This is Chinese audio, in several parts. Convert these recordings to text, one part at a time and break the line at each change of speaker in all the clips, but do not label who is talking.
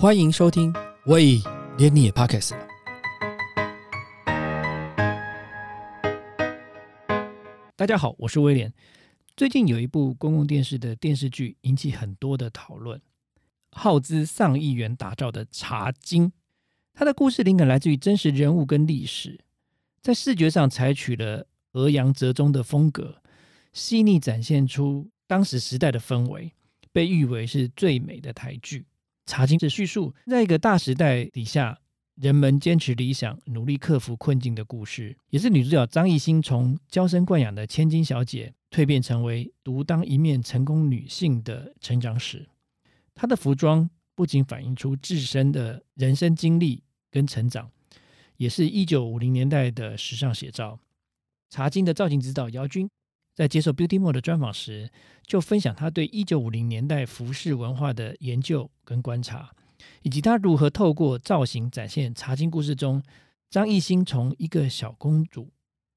欢迎收听，喂，连你也 Podcast 了。大家好，我是威廉。最近有一部公共电视的电视剧引起很多的讨论，耗资上亿元打造的《茶经》，它的故事灵感来自于真实人物跟历史，在视觉上采取了俄扬折中的风格，细腻展现出当时时代的氛围，被誉为是最美的台剧。茶经是叙述在一个大时代底下，人们坚持理想、努力克服困境的故事，也是女主角张艺兴从娇生惯养的千金小姐蜕变成为独当一面成功女性的成长史。她的服装不仅反映出自身的人生经历跟成长，也是一九五零年代的时尚写照。茶经的造型指导姚军。在接受 Beauty More 的专访时，就分享他对一九五零年代服饰文化的研究跟观察，以及他如何透过造型展现茶经故事中张艺兴从一个小公主。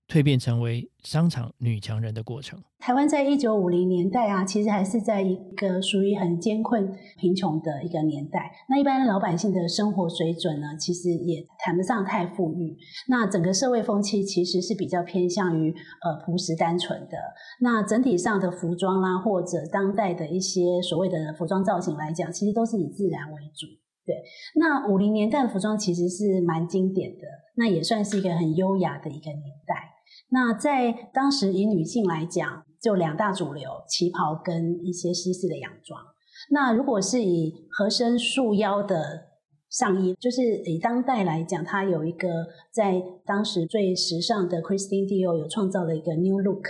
蜕变成为商场女强人的过程。
台湾在一九五零年代啊，其实还是在一个属于很艰困、贫穷的一个年代。那一般老百姓的生活水准呢，其实也谈不上太富裕。那整个社会风气其实是比较偏向于呃朴实单纯的。那整体上的服装啦，或者当代的一些所谓的服装造型来讲，其实都是以自然为主。对，那五零年代的服装其实是蛮经典的，那也算是一个很优雅的一个年代。那在当时以女性来讲，就两大主流：旗袍跟一些西式的洋装。那如果是以合身束腰的上衣，就是以当代来讲，它有一个在当时最时尚的 Christian Dior 有创造了一个 new look。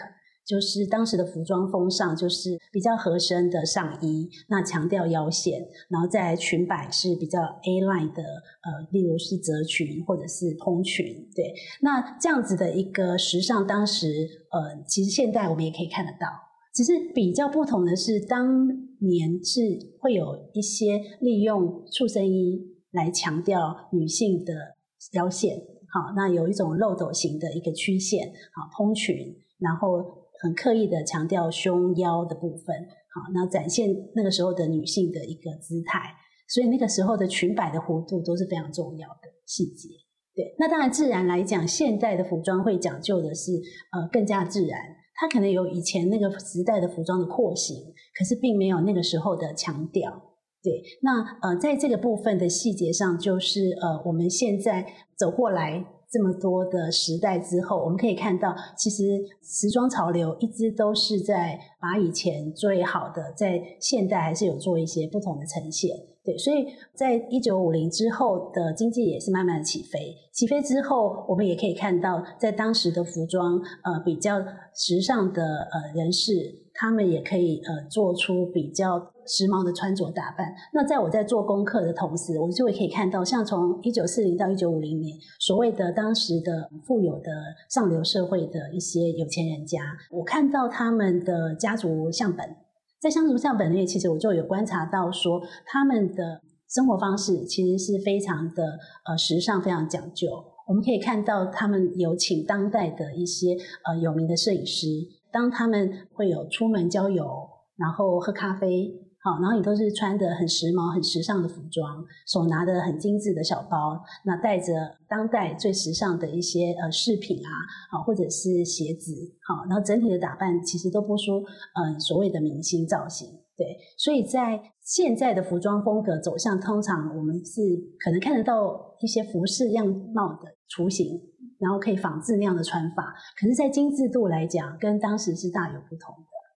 就是当时的服装风尚，就是比较合身的上衣，那强调腰线，然后再裙摆是比较 A line 的，呃，例如是褶裙或者是蓬裙，对，那这样子的一个时尚，当时呃，其实现在我们也可以看得到，只是比较不同的是，当年是会有一些利用塑身衣来强调女性的腰线，好，那有一种漏斗型的一个曲线，好，蓬裙，然后。很刻意的强调胸腰的部分，好，那展现那个时候的女性的一个姿态，所以那个时候的裙摆的弧度都是非常重要的细节。对，那当然自然来讲，现代的服装会讲究的是呃更加自然，它可能有以前那个时代的服装的廓形，可是并没有那个时候的强调。对，那呃在这个部分的细节上，就是呃我们现在走过来。这么多的时代之后，我们可以看到，其实时装潮流一直都是在把以前最好的，在现代还是有做一些不同的呈现。对，所以在一九五零之后的经济也是慢慢的起飞。起飞之后，我们也可以看到，在当时的服装，呃，比较时尚的呃人士。他们也可以呃做出比较时髦的穿着打扮。那在我在做功课的同时，我就会可以看到，像从一九四零到一九五零年，所谓的当时的富有的上流社会的一些有钱人家，我看到他们的家族相本，在家族相本里面，其实我就有观察到说，他们的生活方式其实是非常的呃时尚，非常讲究。我们可以看到，他们有请当代的一些呃有名的摄影师。当他们会有出门郊游，然后喝咖啡，好，然后也都是穿的很时髦、很时尚的服装，手拿的很精致的小包，那带着当代最时尚的一些呃饰品啊，好，或者是鞋子，好，然后整体的打扮其实都不输嗯所谓的明星造型，对，所以在现在的服装风格走向，通常我们是可能看得到一些服饰样貌的雏形。然后可以仿制那样的穿法，可是，在精致度来讲，跟当时是大有不同。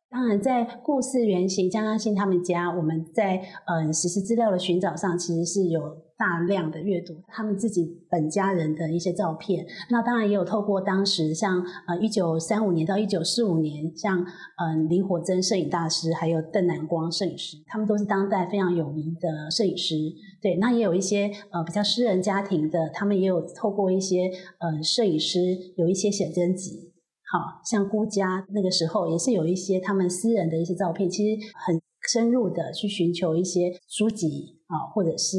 当然，在故事原型江嘉欣他们家，我们在嗯实时资料的寻找上，其实是有。大量的阅读他们自己本家人的一些照片，那当然也有透过当时像呃一九三五年到一九四五年，像嗯林火珍摄影大师，还有邓南光摄影师，他们都是当代非常有名的摄影师。对，那也有一些呃比较私人家庭的，他们也有透过一些呃摄影师有一些写真集，好像孤家那个时候也是有一些他们私人的一些照片，其实很深入的去寻求一些书籍啊，或者是。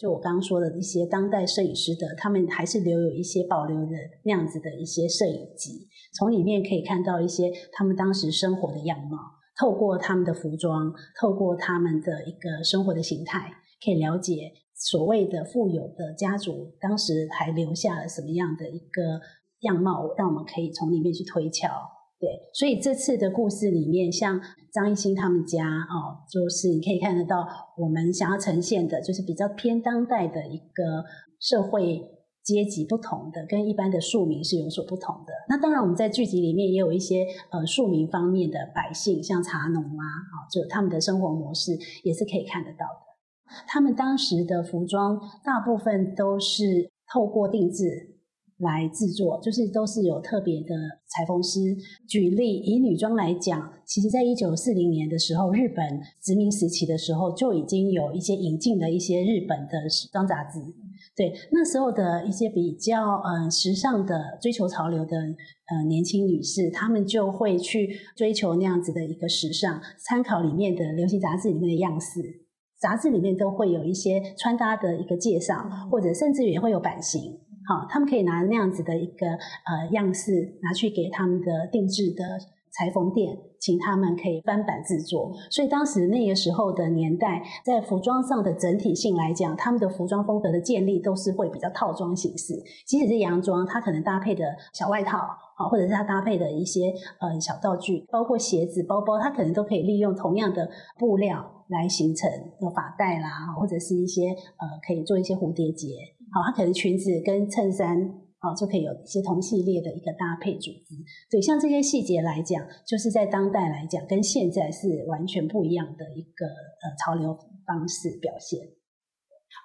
就我刚刚说的一些当代摄影师的，他们还是留有一些保留的那样子的一些摄影集，从里面可以看到一些他们当时生活的样貌。透过他们的服装，透过他们的一个生活的形态，可以了解所谓的富有的家族当时还留下了什么样的一个样貌，让我们可以从里面去推敲。对，所以这次的故事里面，像张艺兴他们家哦，就是你可以看得到，我们想要呈现的，就是比较偏当代的一个社会阶级不同的，跟一般的庶民是有所不同的。那当然，我们在剧集里面也有一些呃庶民方面的百姓，像茶农啊，啊，就他们的生活模式也是可以看得到的。他们当时的服装大部分都是透过定制。来制作，就是都是有特别的裁缝师。举例以女装来讲，其实在一九四零年的时候，日本殖民时期的时候，就已经有一些引进了一些日本的时装杂志。对，那时候的一些比较呃时尚的、追求潮流的呃年轻女士，她们就会去追求那样子的一个时尚，参考里面的流行杂志里面的样式。杂志里面都会有一些穿搭的一个介绍，或者甚至也会有版型。好，他们可以拿那样子的一个呃样式，拿去给他们的定制的裁缝店，请他们可以翻版制作。所以当时那个时候的年代，在服装上的整体性来讲，他们的服装风格的建立都是会比较套装形式。即使是洋装，它可能搭配的小外套，啊，或者是它搭配的一些呃小道具，包括鞋子、包包，它可能都可以利用同样的布料来形成的发带啦，或者是一些呃可以做一些蝴蝶结。好，它可能裙子跟衬衫，好就可以有一些同系列的一个搭配组织。对，像这些细节来讲，就是在当代来讲，跟现在是完全不一样的一个呃潮流方式表现。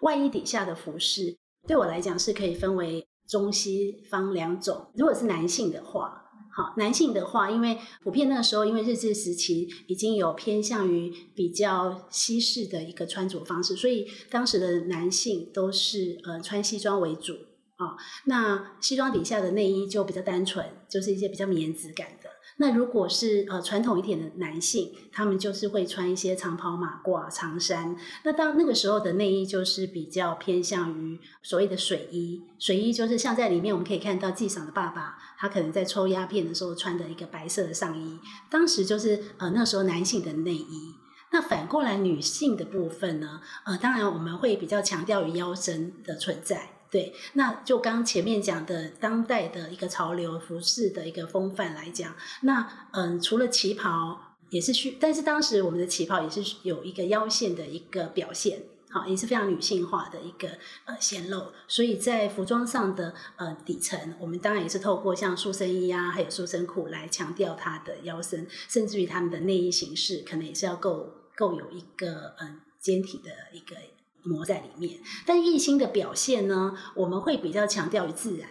外衣底下的服饰，对我来讲是可以分为中西方两种。如果是男性的话。好，男性的话，因为普遍那个时候，因为日治时期已经有偏向于比较西式的一个穿着方式，所以当时的男性都是呃穿西装为主啊。那西装底下的内衣就比较单纯，就是一些比较棉质感的。那如果是呃传统一点的男性，他们就是会穿一些长袍马褂、长衫。那当那个时候的内衣就是比较偏向于所谓的水衣，水衣就是像在里面我们可以看到纪赏的爸爸，他可能在抽鸦片的时候穿的一个白色的上衣。当时就是呃那时候男性的内衣。那反过来女性的部分呢？呃，当然我们会比较强调于腰身的存在。对，那就刚前面讲的当代的一个潮流服饰的一个风范来讲，那嗯，除了旗袍也是需，但是当时我们的旗袍也是有一个腰线的一个表现，好，也是非常女性化的一个呃显露，所以在服装上的呃底层，我们当然也是透过像塑身衣啊，还有塑身裤来强调它的腰身，甚至于他们的内衣形式，可能也是要够够有一个嗯坚体的一个。磨在里面，但艺兴的表现呢，我们会比较强调于自然，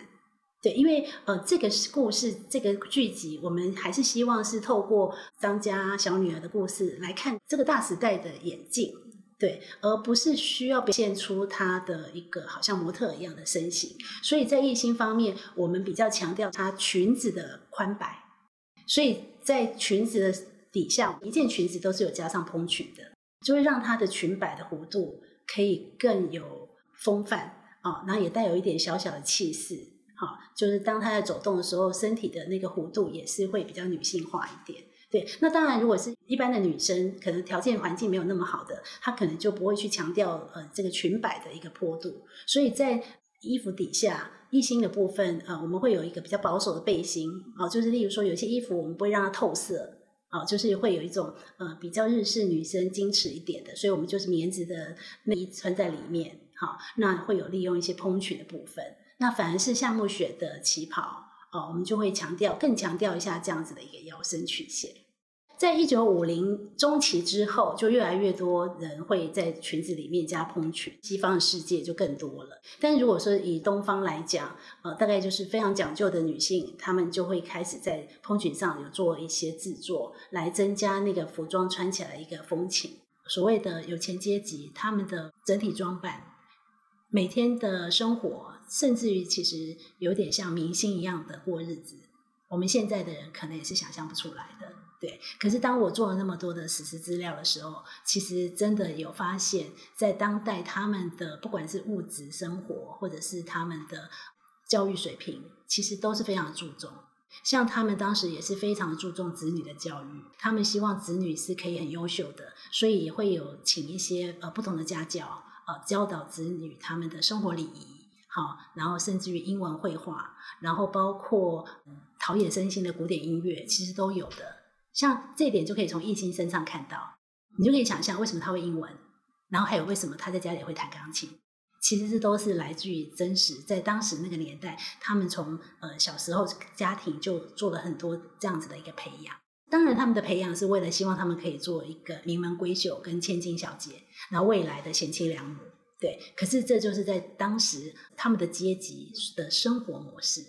对，因为呃，这个故事这个剧集，我们还是希望是透过张家小女儿的故事来看这个大时代的演进，对，而不是需要表现出她的一个好像模特一样的身形，所以在艺兴方面，我们比较强调她裙子的宽摆，所以在裙子的底下，一件裙子都是有加上蓬裙的，就会让她的裙摆的弧度。可以更有风范啊，然后也带有一点小小的气势，好，就是当她在走动的时候，身体的那个弧度也是会比较女性化一点。对，那当然，如果是一般的女生，可能条件环境没有那么好的，她可能就不会去强调呃这个裙摆的一个坡度。所以在衣服底下衣心的部分，呃，我们会有一个比较保守的背心，啊，就是例如说有些衣服我们不会让它透色。哦，就是会有一种呃比较日式女生矜持一点的，所以我们就是棉质的内衣穿在里面，好，那会有利用一些蓬裙的部分。那反而是夏目雪的旗袍，哦，我们就会强调更强调一下这样子的一个腰身曲线。在一九五零中期之后，就越来越多人会在裙子里面加蓬裙，西方的世界就更多了。但如果说以东方来讲，呃，大概就是非常讲究的女性，她们就会开始在蓬裙上有做一些制作，来增加那个服装穿起来一个风情。所谓的有钱阶级，他们的整体装扮、每天的生活，甚至于其实有点像明星一样的过日子，我们现在的人可能也是想象不出来的。对，可是当我做了那么多的史实资料的时候，其实真的有发现，在当代他们的不管是物质生活，或者是他们的教育水平，其实都是非常注重。像他们当时也是非常注重子女的教育，他们希望子女是可以很优秀的，所以也会有请一些呃不同的家教，呃教导子女他们的生活礼仪，好，然后甚至于英文绘画，然后包括嗯陶冶身心的古典音乐，其实都有的。像这点就可以从艺兴身上看到，你就可以想象为什么他会英文，然后还有为什么他在家里会弹钢琴。其实这都是来自于真实，在当时那个年代，他们从呃小时候家庭就做了很多这样子的一个培养。当然，他们的培养是为了希望他们可以做一个名门闺秀跟千金小姐，然后未来的贤妻良母。对，可是这就是在当时他们的阶级的生活模式。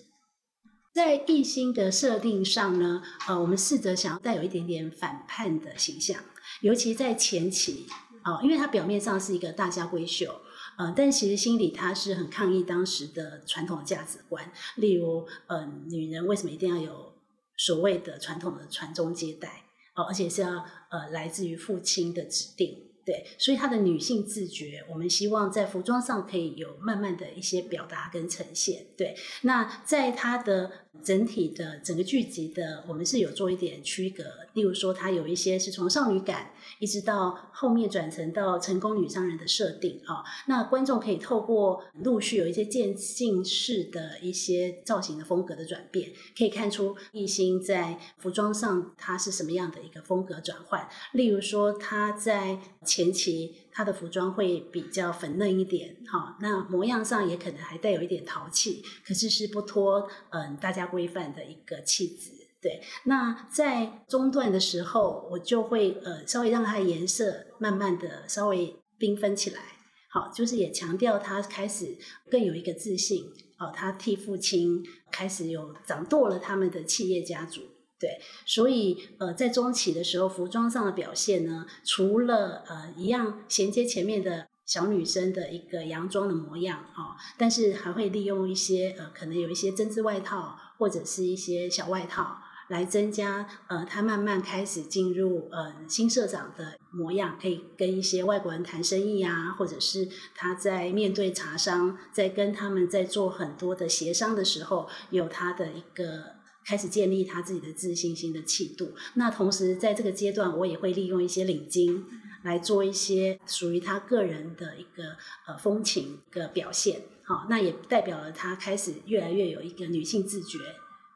在艺兴的设定上呢，呃，我们试着想要带有一点点反叛的形象，尤其在前期啊，因为它表面上是一个大家闺秀。呃，但其实心里他是很抗议当时的传统价值观，例如，呃，女人为什么一定要有所谓的传统的传宗接代，哦，而且是要呃来自于父亲的指定。对，所以她的女性自觉，我们希望在服装上可以有慢慢的一些表达跟呈现。对，那在她的整体的整个剧集的，我们是有做一点区隔。例如说，它有一些是从少女感，一直到后面转成到成功女商人的设定啊。那观众可以透过陆续有一些渐进式的一些造型的风格的转变，可以看出艺兴在服装上它是什么样的一个风格转换。例如说，他在前期她的服装会比较粉嫩一点，哈，那模样上也可能还带有一点淘气，可是是不脱嗯大家规范的一个气质，对。那在中段的时候，我就会呃稍微让它的颜色慢慢的稍微缤纷起来，好，就是也强调他开始更有一个自信，哦，他替父亲开始有掌舵了他们的企业家族。对，所以呃，在中期的时候，服装上的表现呢，除了呃一样衔接前面的小女生的一个洋装的模样啊，但是还会利用一些呃，可能有一些针织外套或者是一些小外套，来增加呃，她慢慢开始进入呃新社长的模样，可以跟一些外国人谈生意啊，或者是她在面对茶商，在跟他们在做很多的协商的时候，有她的一个。开始建立他自己的自信心的气度。那同时在这个阶段，我也会利用一些领巾来做一些属于他个人的一个呃风情的表现。好，那也代表了他开始越来越有一个女性自觉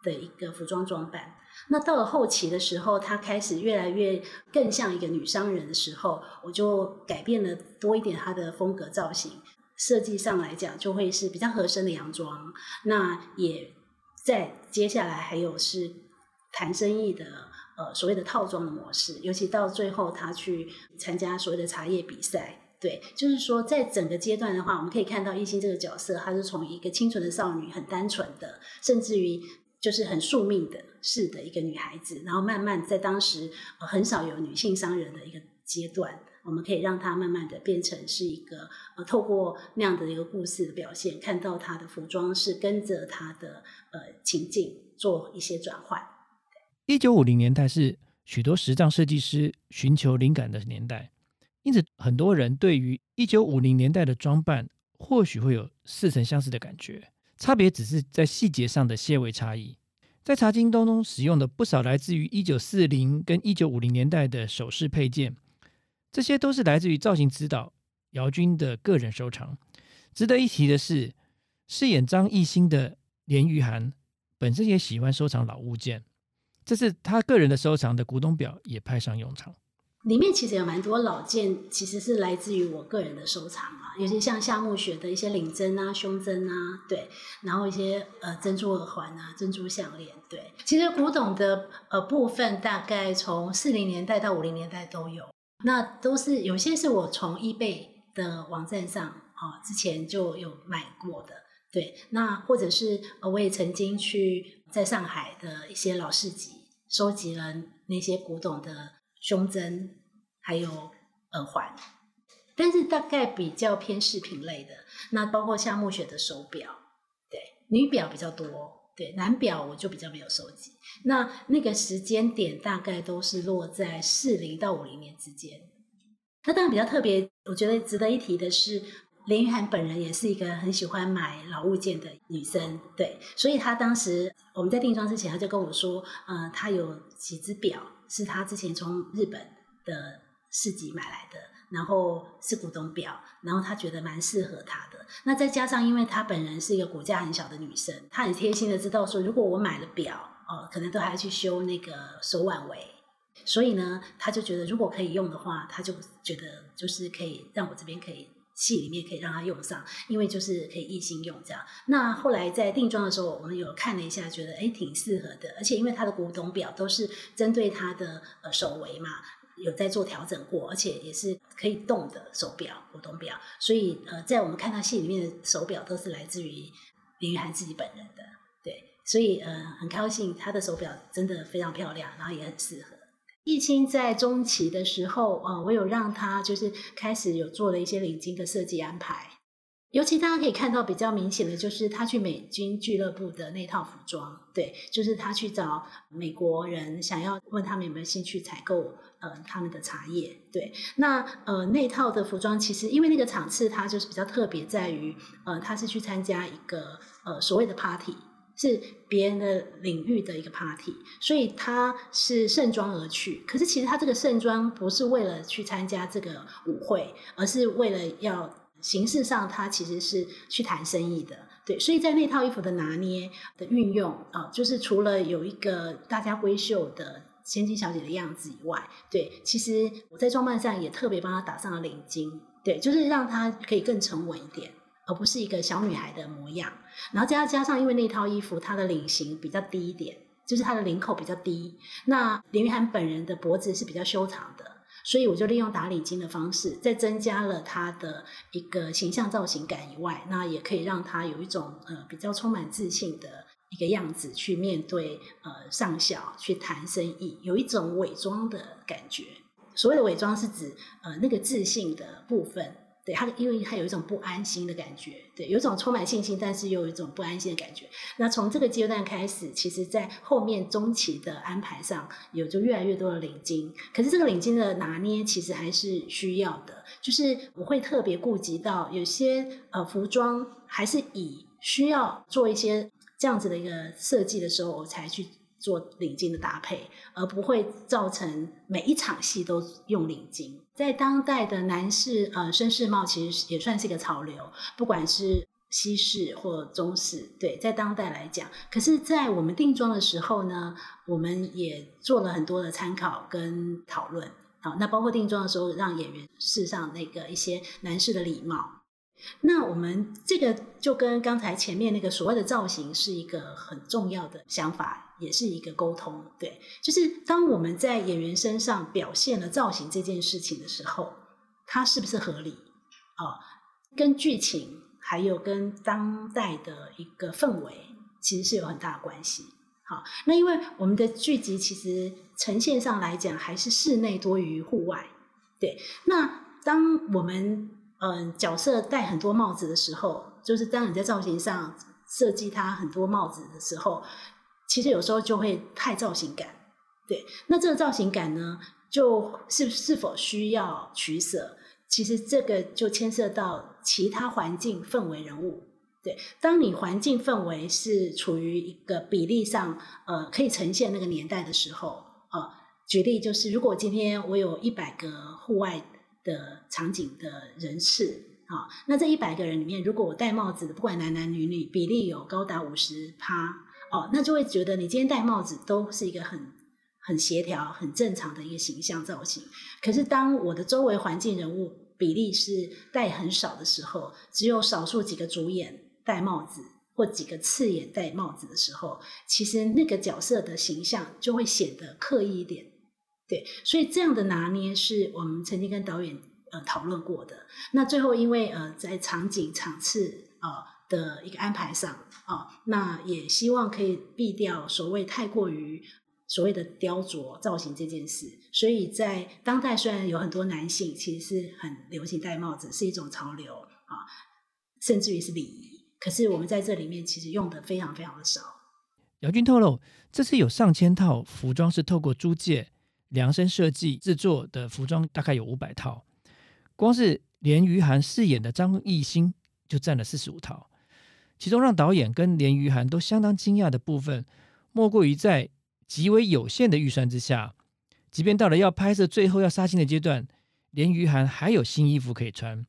的一个服装装扮。那到了后期的时候，他开始越来越更像一个女商人的时候，我就改变了多一点他的风格造型设计上来讲，就会是比较合身的洋装。那也。在接下来还有是谈生意的呃所谓的套装的模式，尤其到最后他去参加所谓的茶叶比赛，对，就是说在整个阶段的话，我们可以看到艺兴这个角色，她是从一个清纯的少女，很单纯的，甚至于就是很宿命的是的一个女孩子，然后慢慢在当时很少有女性商人的一个阶段。我们可以让它慢慢的变成是一个呃，透过那样的一个故事的表现，看到它的服装是跟着它的呃情境做一些转换。
一九五零年代是许多时尚设计师寻求灵感的年代，因此很多人对于一九五零年代的装扮或许会有似曾相识的感觉，差别只是在细节上的些微差异。在茶经当中使用的不少来自于一九四零跟一九五零年代的首饰配件。这些都是来自于造型指导姚军的个人收藏。值得一提的是，饰演张艺兴的连玉涵本身也喜欢收藏老物件，这是他个人的收藏的古董表也派上用场。
里面其实有蛮多老件，其实是来自于我个人的收藏啊，尤其像夏目雪的一些领针啊、胸针啊，对，然后一些呃珍珠耳环啊、珍珠项链，对。其实古董的呃部分，大概从四零年代到五零年代都有。那都是有些是我从 eBay 的网站上啊之前就有买过的，对。那或者是我也曾经去在上海的一些老市集收集了那些古董的胸针，还有耳环，但是大概比较偏饰品类的。那包括夏目雪的手表，对，女表比较多。对男表我就比较没有收集，那那个时间点大概都是落在四零到五零年之间。那当然比较特别，我觉得值得一提的是，连玉涵本人也是一个很喜欢买老物件的女生，对，所以她当时我们在定妆之前，她就跟我说，呃，她有几只表是她之前从日本的市集买来的，然后是古董表，然后她觉得蛮适合她的。那再加上，因为她本人是一个骨架很小的女生，她很贴心的知道说，如果我买了表，哦，可能都还要去修那个手腕围，所以呢，她就觉得如果可以用的话，她就觉得就是可以让我这边可以。戏里面可以让他用上，因为就是可以一心用这样。那后来在定妆的时候，我们有看了一下，觉得哎挺适合的，而且因为她的古董表都是针对她的呃手围嘛，有在做调整过，而且也是可以动的手表，古董表，所以呃在我们看到戏里面的手表都是来自于林雨涵自己本人的，对，所以呃很高兴他的手表真的非常漂亮，然后也很适合。易清在中期的时候，呃，我有让他就是开始有做了一些领巾的设计安排，尤其大家可以看到比较明显的就是他去美军俱乐部的那套服装，对，就是他去找美国人，想要问他们有没有兴趣采购呃他们的茶叶，对，那呃那套的服装其实因为那个场次它就是比较特别在于，呃，他是去参加一个呃所谓的 party。是别人的领域的一个 party，所以他是盛装而去。可是其实他这个盛装不是为了去参加这个舞会，而是为了要形式上他其实是去谈生意的。对，所以在那套衣服的拿捏的运用啊，就是除了有一个大家闺秀的千金小姐的样子以外，对，其实我在装扮上也特别帮她打上了领巾，对，就是让她可以更沉稳一点。而不是一个小女孩的模样，然后加加上，因为那套衣服它的领型比较低一点，就是它的领口比较低。那林玉涵本人的脖子是比较修长的，所以我就利用打领巾的方式，再增加了她的一个形象造型感以外，那也可以让她有一种呃比较充满自信的一个样子去面对呃上校去谈生意，有一种伪装的感觉。所谓的伪装是指呃那个自信的部分。对他，因为他有一种不安心的感觉，对，有一种充满信心，但是又有一种不安心的感觉。那从这个阶段开始，其实在后面中期的安排上，有就越来越多的领巾。可是这个领巾的拿捏，其实还是需要的。就是我会特别顾及到，有些呃服装还是以需要做一些这样子的一个设计的时候，我才去。做领巾的搭配，而不会造成每一场戏都用领巾。在当代的男士呃绅士帽，其实也算是一个潮流，不管是西式或中式，对，在当代来讲。可是，在我们定妆的时候呢，我们也做了很多的参考跟讨论。好，那包括定妆的时候，让演员试上那个一些男士的礼帽。那我们这个就跟刚才前面那个所谓的造型是一个很重要的想法，也是一个沟通。对，就是当我们在演员身上表现了造型这件事情的时候，它是不是合理？哦，跟剧情还有跟当代的一个氛围，其实是有很大的关系。好，那因为我们的剧集其实呈现上来讲，还是室内多于户外。对，那当我们嗯，角色戴很多帽子的时候，就是当你在造型上设计他很多帽子的时候，其实有时候就会太造型感。对，那这个造型感呢，就是是否需要取舍？其实这个就牵涉到其他环境氛围人物。对，当你环境氛围是处于一个比例上，呃，可以呈现那个年代的时候，啊，举例就是，如果今天我有一百个户外。的场景的人士，好，那这一百个人里面，如果我戴帽子的，不管男男女女，比例有高达五十趴，哦，那就会觉得你今天戴帽子都是一个很很协调、很正常的一个形象造型。可是当我的周围环境人物比例是戴很少的时候，只有少数几个主演戴帽子，或几个次演戴帽子的时候，其实那个角色的形象就会显得刻意一点。对，所以这样的拿捏是我们曾经跟导演呃讨论过的。那最后因为呃在场景场次啊的一个安排上啊，那也希望可以避掉所谓太过于所谓的雕琢造型这件事。所以在当代虽然有很多男性其实是很流行戴帽子，是一种潮流啊，甚至于是礼仪，可是我们在这里面其实用的非常非常的少。
姚军透露，这次有上千套服装是透过租借。量身设计制作的服装大概有五百套，光是连于涵饰演的张艺兴就占了四十五套。其中让导演跟连于涵都相当惊讶的部分，莫过于在极为有限的预算之下，即便到了要拍摄最后要杀青的阶段，连于涵还有新衣服可以穿。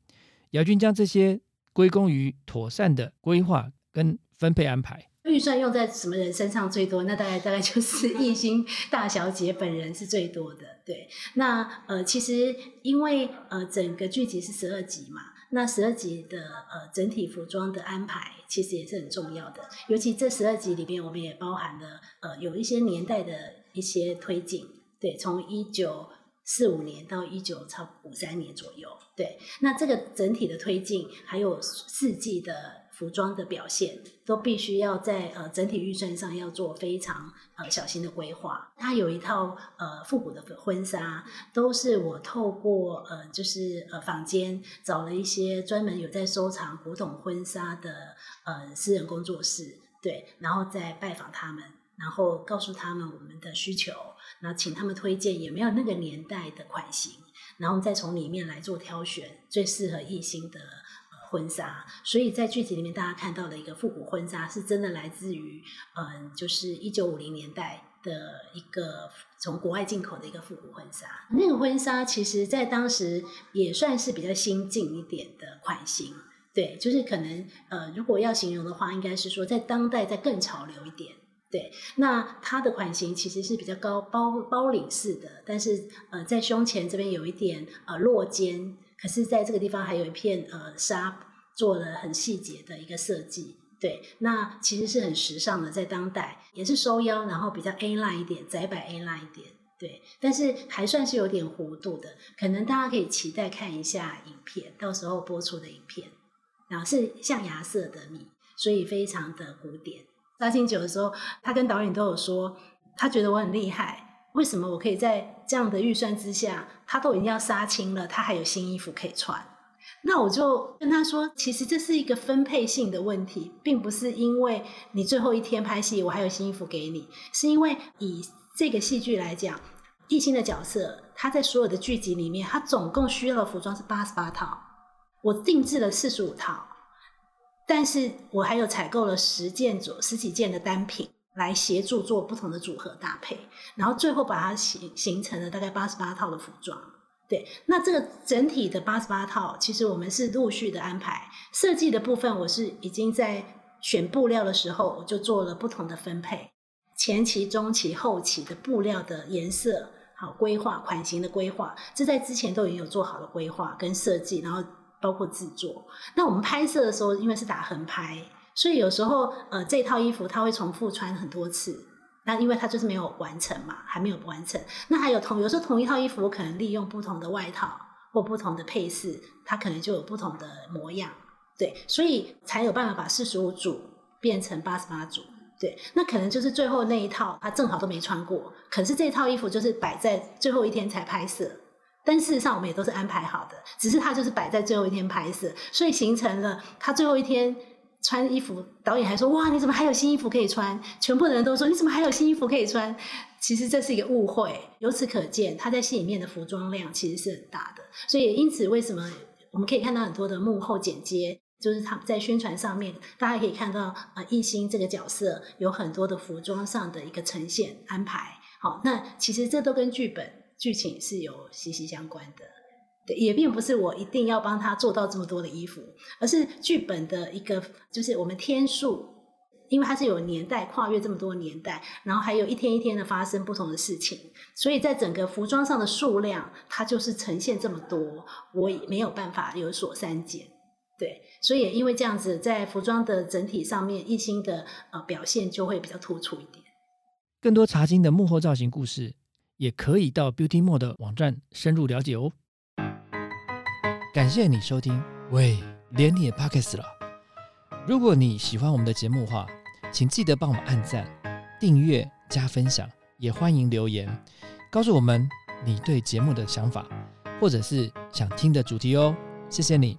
姚军将这些归功于妥善的规划跟分配安排。
预算用在什么人身上最多？那大概大概就是 艺兴大小姐本人是最多的。对，那呃，其实因为呃整个剧集是十二集嘛，那十二集的呃整体服装的安排其实也是很重要的。尤其这十二集里边，我们也包含了呃有一些年代的一些推进。对，从一九四五年到一九差五三年左右。对，那这个整体的推进还有四季的。服装的表现都必须要在呃整体预算上要做非常呃小心的规划。它有一套呃复古的婚纱，都是我透过呃就是呃坊间找了一些专门有在收藏古董婚纱的呃私人工作室，对，然后再拜访他们，然后告诉他们我们的需求，然后请他们推荐有没有那个年代的款型，然后再从里面来做挑选最适合艺兴的。婚纱，所以在剧集里面大家看到的一个复古婚纱，是真的来自于嗯，就是一九五零年代的一个从国外进口的一个复古婚纱。那个婚纱其实在当时也算是比较新进一点的款型，对，就是可能呃，如果要形容的话，应该是说在当代再更潮流一点。对，那它的款型其实是比较高包包领式的，但是呃，在胸前这边有一点呃落肩。可是，在这个地方还有一片呃纱，做了很细节的一个设计。对，那其实是很时尚的，在当代也是收腰，然后比较 A line 一点，窄摆 A line 一点。对，但是还算是有点弧度的，可能大家可以期待看一下影片，到时候播出的影片。然后是象牙色的米，所以非常的古典。杀青酒的时候，他跟导演都有说，他觉得我很厉害。为什么我可以在这样的预算之下，他都已经要杀青了，他还有新衣服可以穿？那我就跟他说，其实这是一个分配性的问题，并不是因为你最后一天拍戏，我还有新衣服给你，是因为以这个戏剧来讲，艺兴的角色他在所有的剧集里面，他总共需要的服装是八十八套，我定制了四十五套，但是我还有采购了十件左十几件的单品。来协助做不同的组合搭配，然后最后把它形形成了大概八十八套的服装。对，那这个整体的八十八套，其实我们是陆续的安排设计的部分，我是已经在选布料的时候，我就做了不同的分配，前期、中期、后期的布料的颜色，好规划款型的规划，这在之前都已经有做好了规划跟设计，然后包括制作。那我们拍摄的时候，因为是打横拍。所以有时候，呃，这套衣服它会重复穿很多次，那因为它就是没有完成嘛，还没有完成。那还有同有时候同一套衣服，我可能利用不同的外套或不同的配饰，它可能就有不同的模样，对，所以才有办法把四十五组变成八十八组，对。那可能就是最后那一套，它正好都没穿过，可是这套衣服就是摆在最后一天才拍摄，但事实上我们也都是安排好的，只是它就是摆在最后一天拍摄，所以形成了它最后一天。穿衣服，导演还说：“哇，你怎么还有新衣服可以穿？”全部的人都说：“你怎么还有新衣服可以穿？”其实这是一个误会。由此可见，他在戏里面的服装量其实是很大的。所以，因此为什么我们可以看到很多的幕后剪接，就是他在宣传上面，大家可以看到啊，艺兴这个角色有很多的服装上的一个呈现安排。好，那其实这都跟剧本剧情是有息息相关的。也并不是我一定要帮他做到这么多的衣服，而是剧本的一个，就是我们天数，因为它是有年代跨越这么多年代，然后还有一天一天的发生不同的事情，所以在整个服装上的数量，它就是呈现这么多，我也没有办法有所删减。对，所以因为这样子，在服装的整体上面，艺兴的呃表现就会比较突出一点。
更多茶经的幕后造型故事，也可以到 Beauty Mode 的网站深入了解哦。感谢你收听，喂，连你也 pockets 了。如果你喜欢我们的节目话，请记得帮我们按赞、订阅、加分享，也欢迎留言告诉我们你对节目的想法，或者是想听的主题哦。谢谢你。